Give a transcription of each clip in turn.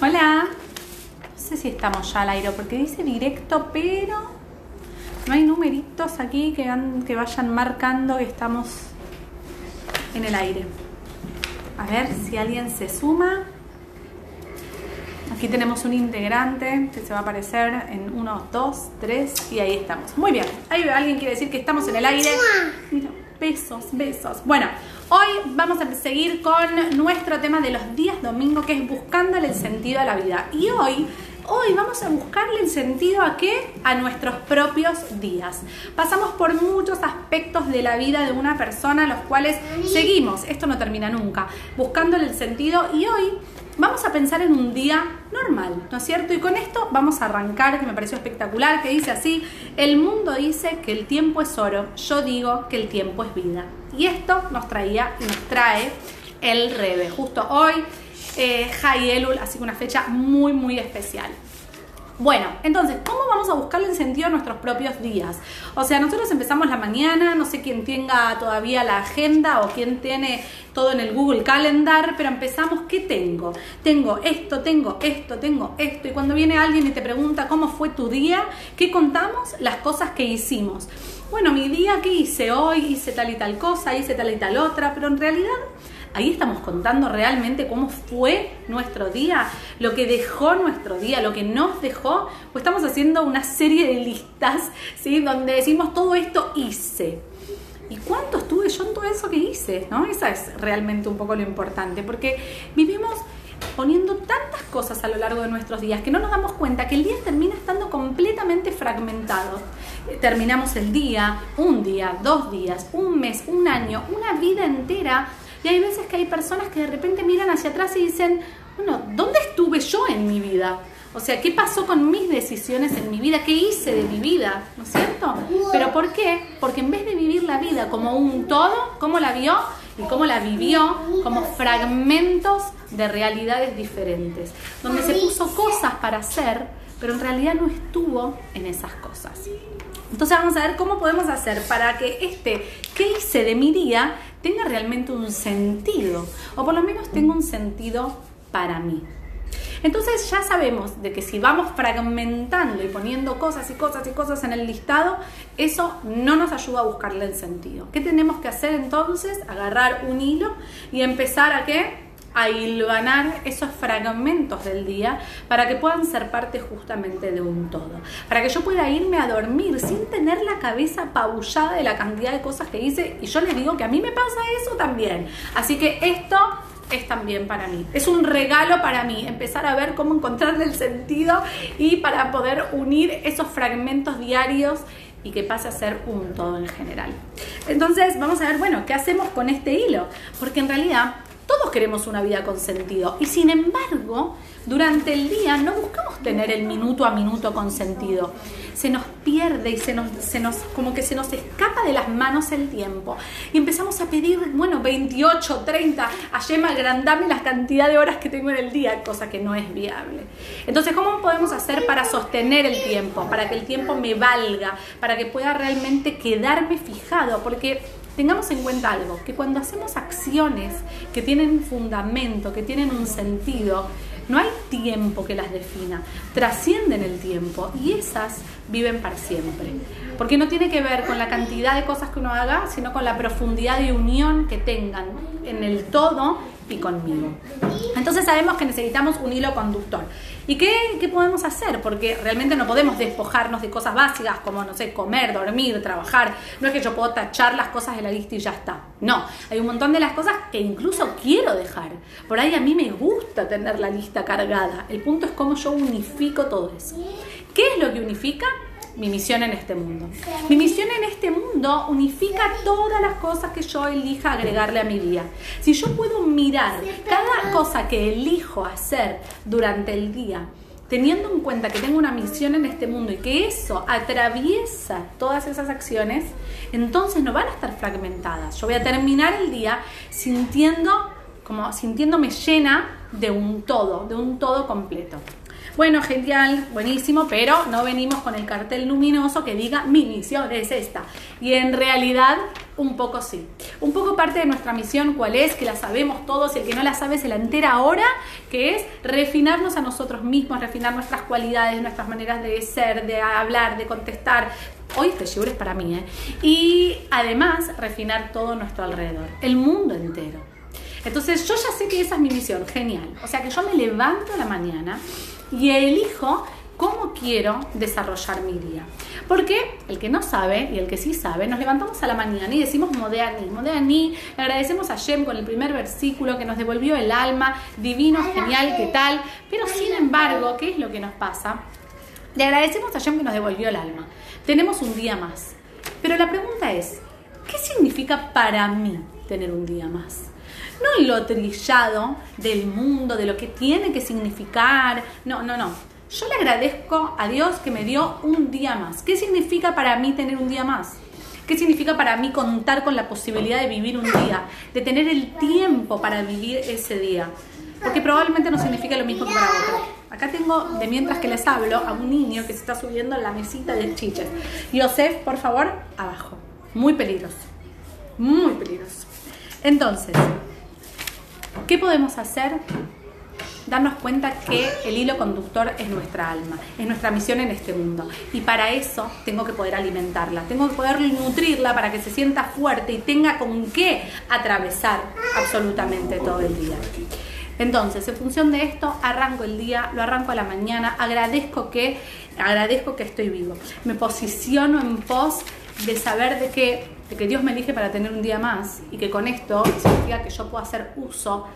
Hola. No sé si estamos ya al aire porque dice directo, pero no hay numeritos aquí que, que vayan marcando que estamos en el aire. A ver si alguien se suma. Aquí tenemos un integrante que se va a aparecer en 1, 2, 3 y ahí estamos. Muy bien. Ahí alguien quiere decir que estamos en el aire. Mira, besos, besos. Bueno, hoy vamos a seguir con nuestro tema de los días domingo que es buscándole el sentido a la vida. Y hoy hoy vamos a buscarle el sentido a qué? A nuestros propios días. Pasamos por muchos aspectos de la vida de una persona, los cuales seguimos, esto no termina nunca, buscándole el sentido y hoy vamos a pensar en un día normal, ¿no es cierto? Y con esto vamos a arrancar, que me pareció espectacular, que dice así, el mundo dice que el tiempo es oro, yo digo que el tiempo es vida. Y esto nos traía nos trae el Rebe. Justo hoy, eh, Elul, así que una fecha muy, muy especial. Bueno, entonces, ¿cómo vamos a buscarle el sentido a nuestros propios días? O sea, nosotros empezamos la mañana, no sé quién tenga todavía la agenda o quién tiene todo en el Google Calendar, pero empezamos, ¿qué tengo? Tengo esto, tengo esto, tengo esto. Y cuando viene alguien y te pregunta cómo fue tu día, ¿qué contamos? Las cosas que hicimos. Bueno, mi día, ¿qué hice hoy? Hice tal y tal cosa, hice tal y tal otra, pero en realidad Ahí estamos contando realmente cómo fue nuestro día, lo que dejó nuestro día, lo que nos dejó, pues estamos haciendo una serie de listas, ¿sí? Donde decimos todo esto hice. ¿Y cuánto estuve yo en todo eso que hice? ¿no? Esa es realmente un poco lo importante, porque vivimos poniendo tantas cosas a lo largo de nuestros días que no nos damos cuenta que el día termina estando completamente fragmentado. Terminamos el día, un día, dos días, un mes, un año, una vida entera y hay veces que hay personas que de repente miran hacia atrás y dicen, bueno, ¿dónde estuve yo en mi vida? O sea, ¿qué pasó con mis decisiones en mi vida? ¿Qué hice de mi vida? ¿No es cierto? ¿Pero por qué? Porque en vez de vivir la vida como un todo, ¿cómo la vio? Y cómo la vivió como fragmentos de realidades diferentes, donde se puso cosas para hacer, pero en realidad no estuvo en esas cosas. Entonces vamos a ver cómo podemos hacer para que este ¿qué hice de mi día? Tenga realmente un sentido, o por lo menos tenga un sentido para mí. Entonces ya sabemos de que si vamos fragmentando y poniendo cosas y cosas y cosas en el listado, eso no nos ayuda a buscarle el sentido. ¿Qué tenemos que hacer entonces? Agarrar un hilo y empezar a qué? A hilvanar esos fragmentos del día para que puedan ser parte justamente de un todo. Para que yo pueda irme a dormir sin tener la cabeza paullada de la cantidad de cosas que hice. Y yo les digo que a mí me pasa eso también. Así que esto es también para mí. Es un regalo para mí empezar a ver cómo encontrarle el sentido y para poder unir esos fragmentos diarios y que pase a ser un todo en general. Entonces vamos a ver, bueno, ¿qué hacemos con este hilo? Porque en realidad todos queremos una vida con sentido y sin embargo, durante el día no buscamos tener el minuto a minuto con sentido. Se nos pierde y se nos, se nos como que se nos escapa de las manos el tiempo. Y empezamos a pedir, bueno, 28, 30, a Yema, agrandame la cantidad de horas que tengo en el día, cosa que no es viable. Entonces, ¿cómo podemos hacer para sostener el tiempo? Para que el tiempo me valga, para que pueda realmente quedarme fijado, porque tengamos en cuenta algo, que cuando hacemos acciones que tienen fundamento, que tienen un sentido, no hay tiempo que las defina, trascienden el tiempo y esas viven para siempre. Porque no tiene que ver con la cantidad de cosas que uno haga, sino con la profundidad de unión que tengan en el todo y conmigo. Entonces sabemos que necesitamos un hilo conductor. ¿Y qué, podemos hacer? Porque realmente no podemos despojarnos de cosas básicas como, no sé, comer, dormir, trabajar. No es que yo puedo tachar las cosas de la lista y ya está. No, hay un montón de las cosas que incluso quiero dejar. Por ahí a mí me gusta tener la lista cargada. El punto es cómo yo unifico todo eso. ¿Qué es lo que unifica? Mi misión en este mundo. Mi misión en este mundo unifica todas las cosas que yo elija agregarle a mi día. Si yo puedo mirar cada cosa que elijo hacer durante el día, teniendo en cuenta que tengo una misión en este mundo y que eso atraviesa todas esas acciones, entonces no van a estar fragmentadas. Yo voy a terminar el día sintiendo como sintiéndome llena de un todo, de un todo completo. Bueno, genial, buenísimo, pero no venimos con el cartel luminoso que diga mi misión es esta. Y en realidad, un poco sí. Un poco parte de nuestra misión, ¿cuál es? Que la sabemos todos, el que no la sabe se la entera ahora, que es refinarnos a nosotros mismos, refinar nuestras cualidades, nuestras maneras de ser, de hablar, de contestar. Hoy este es para mí, ¿eh? Y además, refinar todo nuestro alrededor, el mundo entero. Entonces yo ya sé que esa es mi misión, genial. O sea que yo me levanto a la mañana y elijo cómo quiero desarrollar mi día. Porque el que no sabe y el que sí sabe, nos levantamos a la mañana y decimos Modeani, Modeani, le agradecemos a Shem con el primer versículo que nos devolvió el alma, divino, genial, ¿qué tal? Pero sin embargo, ¿qué es lo que nos pasa? Le agradecemos a Shem que nos devolvió el alma. Tenemos un día más. Pero la pregunta es, ¿qué significa para mí tener un día más? No lo trillado del mundo, de lo que tiene que significar. No, no, no. Yo le agradezco a Dios que me dio un día más. ¿Qué significa para mí tener un día más? ¿Qué significa para mí contar con la posibilidad de vivir un día? De tener el tiempo para vivir ese día. Porque probablemente no significa lo mismo que para otro. Acá tengo, de mientras que les hablo, a un niño que se está subiendo a la mesita del chiche. Yosef, por favor, abajo. Muy peligroso. Muy peligroso. Entonces, ¿Qué podemos hacer? Darnos cuenta que el hilo conductor es nuestra alma, es nuestra misión en este mundo. Y para eso tengo que poder alimentarla, tengo que poder nutrirla para que se sienta fuerte y tenga con qué atravesar absolutamente todo el día. Entonces, en función de esto, arranco el día, lo arranco a la mañana, agradezco que, agradezco que estoy vivo. Me posiciono en pos de saber de que de que Dios me elige para tener un día más y que con esto significa que yo puedo hacer uso,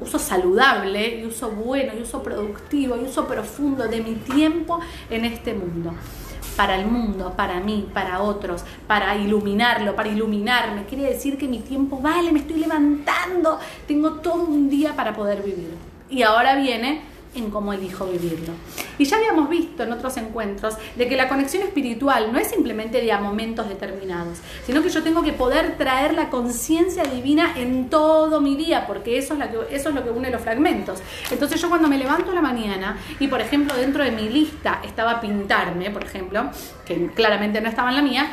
uso saludable y uso bueno y uso productivo y uso profundo de mi tiempo en este mundo. Para el mundo, para mí, para otros, para iluminarlo, para iluminarme. Quiere decir que mi tiempo vale, me estoy levantando, tengo todo un día para poder vivir. Y ahora viene en cómo elijo vivirlo. Y ya habíamos visto en otros encuentros de que la conexión espiritual no es simplemente de a momentos determinados, sino que yo tengo que poder traer la conciencia divina en todo mi día, porque eso es, lo que, eso es lo que une los fragmentos. Entonces yo cuando me levanto a la mañana y por ejemplo dentro de mi lista estaba pintarme, por ejemplo, que claramente no estaba en la mía,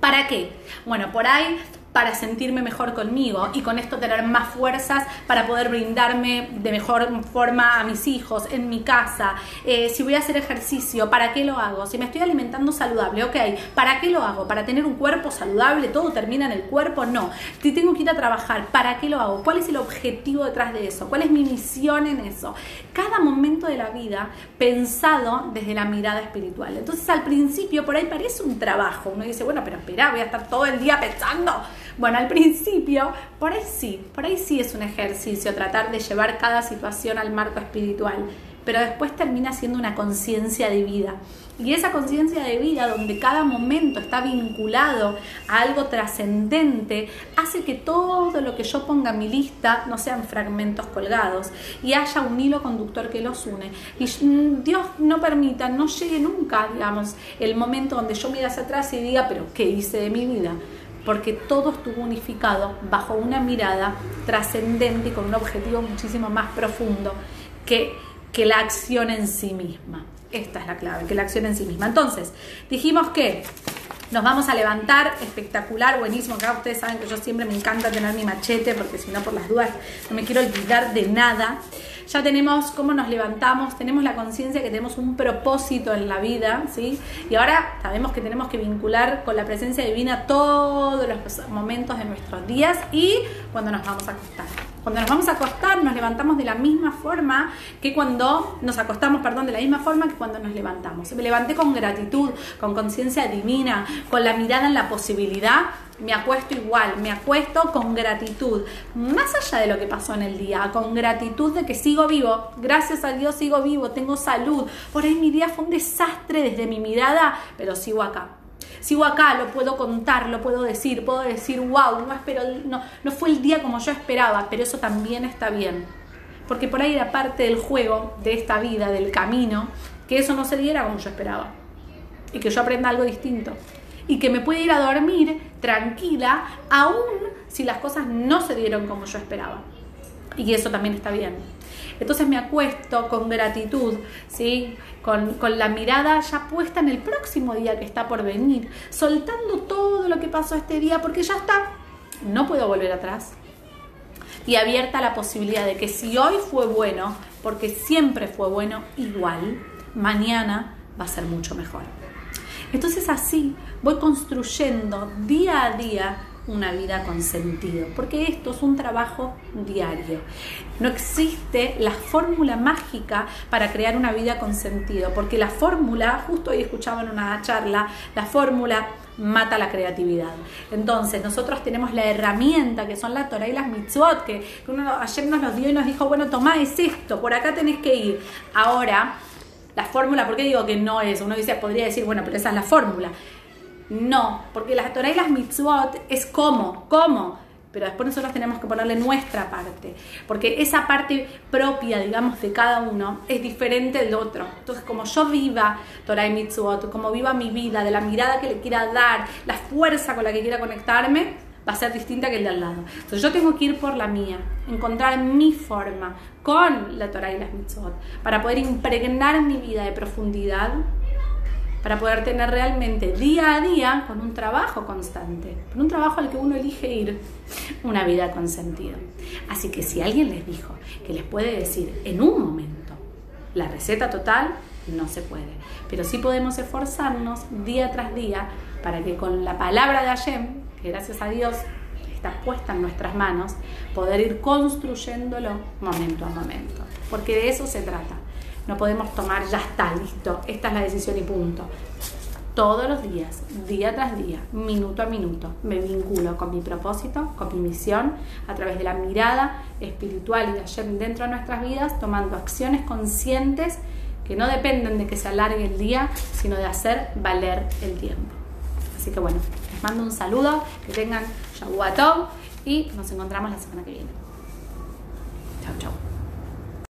¿para qué? Bueno, por ahí para sentirme mejor conmigo y con esto tener más fuerzas para poder brindarme de mejor forma a mis hijos, en mi casa, eh, si voy a hacer ejercicio, ¿para qué lo hago? Si me estoy alimentando saludable, ok, ¿para qué lo hago? ¿Para tener un cuerpo saludable? ¿Todo termina en el cuerpo? No. Si tengo que ir a trabajar, ¿para qué lo hago? ¿Cuál es el objetivo detrás de eso? ¿Cuál es mi misión en eso? Cada momento de la vida pensado desde la mirada espiritual. Entonces al principio por ahí parece un trabajo. Uno dice, bueno, pero espera, voy a estar todo el día pensando bueno, al principio, por ahí sí, por ahí sí es un ejercicio tratar de llevar cada situación al marco espiritual, pero después termina siendo una conciencia de vida. Y esa conciencia de vida, donde cada momento está vinculado a algo trascendente, hace que todo lo que yo ponga en mi lista no sean fragmentos colgados y haya un hilo conductor que los une. Y mm, Dios no permita, no llegue nunca, digamos, el momento donde yo mire hacia atrás y diga, pero ¿qué hice de mi vida? Porque todo estuvo unificado bajo una mirada trascendente y con un objetivo muchísimo más profundo que, que la acción en sí misma. Esta es la clave, que la acción en sí misma. Entonces, dijimos que nos vamos a levantar, espectacular, buenísimo. Acá ustedes saben que yo siempre me encanta tener mi machete, porque si no, por las dudas, no me quiero olvidar de nada ya tenemos cómo nos levantamos, tenemos la conciencia que tenemos un propósito en la vida, ¿sí? Y ahora sabemos que tenemos que vincular con la presencia divina todos los momentos de nuestros días y cuando nos vamos a acostar. Cuando nos vamos a acostar nos levantamos de la misma forma que cuando nos acostamos, perdón, de la misma forma que cuando nos levantamos. Me levanté con gratitud, con conciencia divina, con la mirada en la posibilidad me acuesto igual, me acuesto con gratitud, más allá de lo que pasó en el día, con gratitud de que sigo vivo, gracias a Dios sigo vivo, tengo salud, por ahí mi día fue un desastre desde mi mirada, pero sigo acá. Sigo acá, lo puedo contar, lo puedo decir, puedo decir, wow, no, espero, no, no fue el día como yo esperaba, pero eso también está bien. Porque por ahí era parte del juego, de esta vida, del camino, que eso no se diera como yo esperaba. Y que yo aprenda algo distinto y que me puede ir a dormir tranquila, aún si las cosas no se dieron como yo esperaba. Y eso también está bien. Entonces me acuesto con gratitud, ¿sí? Con, con, la mirada ya puesta en el próximo día que está por venir, soltando todo lo que pasó este día porque ya está, no puedo volver atrás. Y abierta la posibilidad de que si hoy fue bueno, porque siempre fue bueno, igual, mañana va a ser mucho mejor. Entonces así voy construyendo día a día una vida con sentido, porque esto es un trabajo diario. No existe la fórmula mágica para crear una vida con sentido, porque la fórmula, justo hoy escuchaba en una charla, la fórmula mata la creatividad. Entonces, nosotros tenemos la herramienta que son la Torah y las mitzvot, que uno ayer nos los dio y nos dijo, bueno, tomá, es esto, por acá tenés que ir. Ahora, la fórmula, ¿por qué digo que no es? Uno dice, podría decir, bueno, pero esa es la fórmula. No, porque la Torah y las mitzvot es cómo, cómo. Pero después nosotros tenemos que ponerle nuestra parte, porque esa parte propia, digamos, de cada uno es diferente del otro. Entonces, como yo viva Torah y mitzvot, como viva mi vida, de la mirada que le quiera dar, la fuerza con la que quiera conectarme, va a ser distinta que el de al lado. Entonces yo tengo que ir por la mía, encontrar mi forma con la Torah y las mitzvot, para poder impregnar mi vida de profundidad, para poder tener realmente día a día con un trabajo constante, con un trabajo al que uno elige ir, una vida con sentido. Así que si alguien les dijo que les puede decir en un momento la receta total, no se puede. Pero sí podemos esforzarnos día tras día para que con la palabra de Hashem, que gracias a Dios está puesta en nuestras manos, poder ir construyéndolo momento a momento. Porque de eso se trata. No podemos tomar, ya está, listo, esta es la decisión y punto. Todos los días, día tras día, minuto a minuto, me vinculo con mi propósito, con mi misión, a través de la mirada espiritual y de Hashem dentro de nuestras vidas, tomando acciones conscientes que no dependen de que se alargue el día, sino de hacer valer el tiempo. Así que bueno, les mando un saludo, que tengan Shavuatov y nos encontramos la semana que viene.